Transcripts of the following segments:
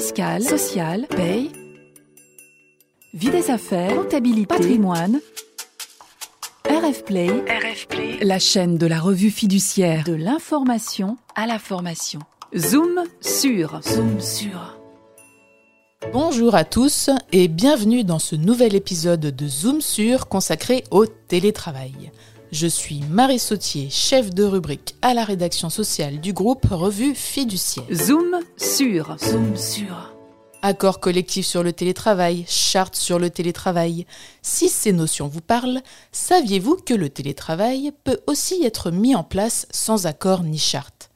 fiscale, sociale, paye, vie des affaires, comptabilité, patrimoine. RF Play, la chaîne de la revue fiduciaire de l'information à la formation. Zoom sur, zoom sur. Bonjour à tous et bienvenue dans ce nouvel épisode de Zoom sur consacré au télétravail. Je suis Marie Sautier, chef de rubrique à la rédaction sociale du groupe Revue Fiduciaire. Zoom sur, zoom sur. Accord collectif sur le télétravail, charte sur le télétravail. Si ces notions vous parlent, saviez-vous que le télétravail peut aussi être mis en place sans accord ni charte?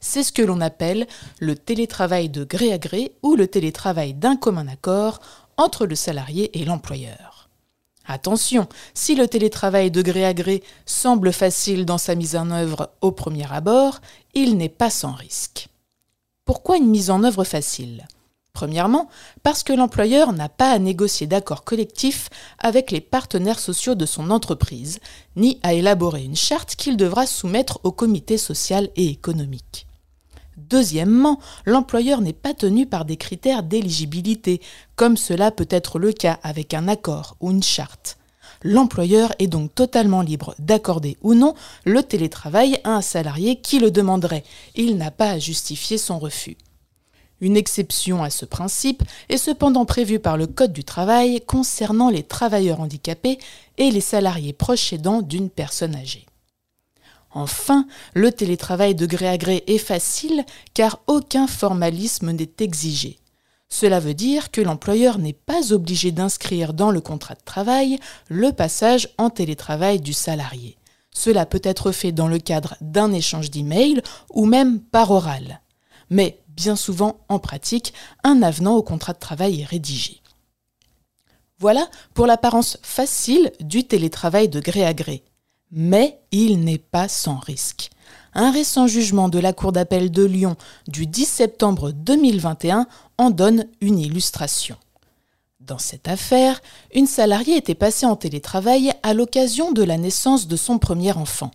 C'est ce que l'on appelle le télétravail de gré à gré ou le télétravail d'un commun accord entre le salarié et l'employeur. Attention, si le télétravail de gré à gré semble facile dans sa mise en œuvre au premier abord, il n'est pas sans risque. Pourquoi une mise en œuvre facile? Premièrement, parce que l'employeur n'a pas à négocier d'accord collectif avec les partenaires sociaux de son entreprise, ni à élaborer une charte qu'il devra soumettre au comité social et économique. Deuxièmement, l'employeur n'est pas tenu par des critères d'éligibilité, comme cela peut être le cas avec un accord ou une charte. L'employeur est donc totalement libre d'accorder ou non le télétravail à un salarié qui le demanderait. Il n'a pas à justifier son refus. Une exception à ce principe est cependant prévue par le Code du travail concernant les travailleurs handicapés et les salariés proches aidants d'une personne âgée. Enfin, le télétravail de gré à gré est facile car aucun formalisme n'est exigé. Cela veut dire que l'employeur n'est pas obligé d'inscrire dans le contrat de travail le passage en télétravail du salarié. Cela peut être fait dans le cadre d'un échange d'emails ou même par oral. Mais bien souvent, en pratique, un avenant au contrat de travail est rédigé. Voilà pour l'apparence facile du télétravail de gré à gré. Mais il n'est pas sans risque. Un récent jugement de la Cour d'appel de Lyon du 10 septembre 2021 en donne une illustration. Dans cette affaire, une salariée était passée en télétravail à l'occasion de la naissance de son premier enfant.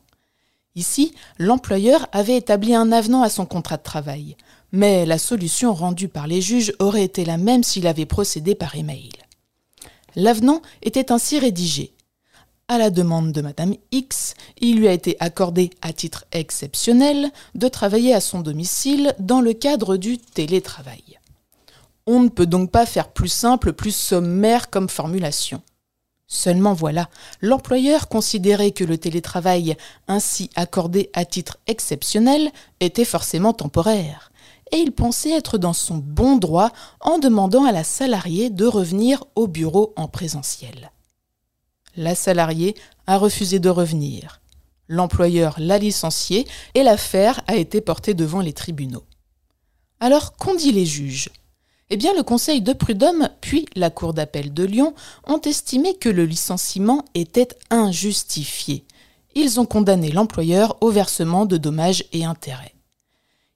Ici, l'employeur avait établi un avenant à son contrat de travail, mais la solution rendue par les juges aurait été la même s'il avait procédé par email. L'avenant était ainsi rédigé. À la demande de Madame X, il lui a été accordé à titre exceptionnel de travailler à son domicile dans le cadre du télétravail. On ne peut donc pas faire plus simple, plus sommaire comme formulation. Seulement voilà, l'employeur considérait que le télétravail ainsi accordé à titre exceptionnel était forcément temporaire, et il pensait être dans son bon droit en demandant à la salariée de revenir au bureau en présentiel. La salariée a refusé de revenir. L'employeur l'a licenciée et l'affaire a été portée devant les tribunaux. Alors, qu'ont dit les juges? Eh bien, le Conseil de prud'homme puis la Cour d'appel de Lyon ont estimé que le licenciement était injustifié. Ils ont condamné l'employeur au versement de dommages et intérêts.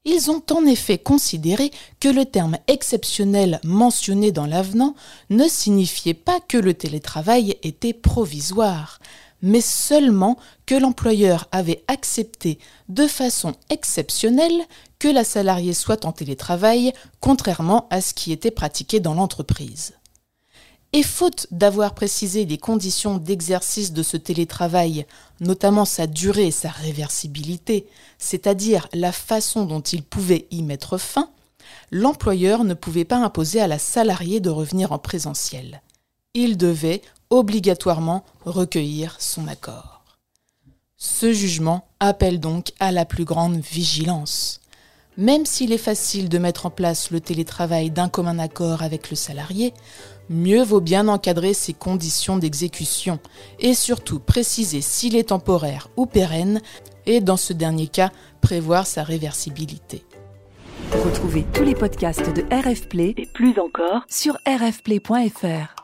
Ils ont en effet considéré que le terme exceptionnel mentionné dans l'avenant ne signifiait pas que le télétravail était provisoire, mais seulement que l'employeur avait accepté de façon exceptionnelle que la salariée soit en télétravail, contrairement à ce qui était pratiqué dans l'entreprise. Et faute d'avoir précisé les conditions d'exercice de ce télétravail, notamment sa durée et sa réversibilité, c'est-à-dire la façon dont il pouvait y mettre fin, l'employeur ne pouvait pas imposer à la salariée de revenir en présentiel. Il devait obligatoirement recueillir son accord. Ce jugement appelle donc à la plus grande vigilance. Même s'il est facile de mettre en place le télétravail d'un commun accord avec le salarié, mieux vaut bien encadrer ses conditions d'exécution et surtout préciser s'il est temporaire ou pérenne et dans ce dernier cas prévoir sa réversibilité. Retrouvez tous les podcasts de RF Play et plus encore sur rfplay.fr.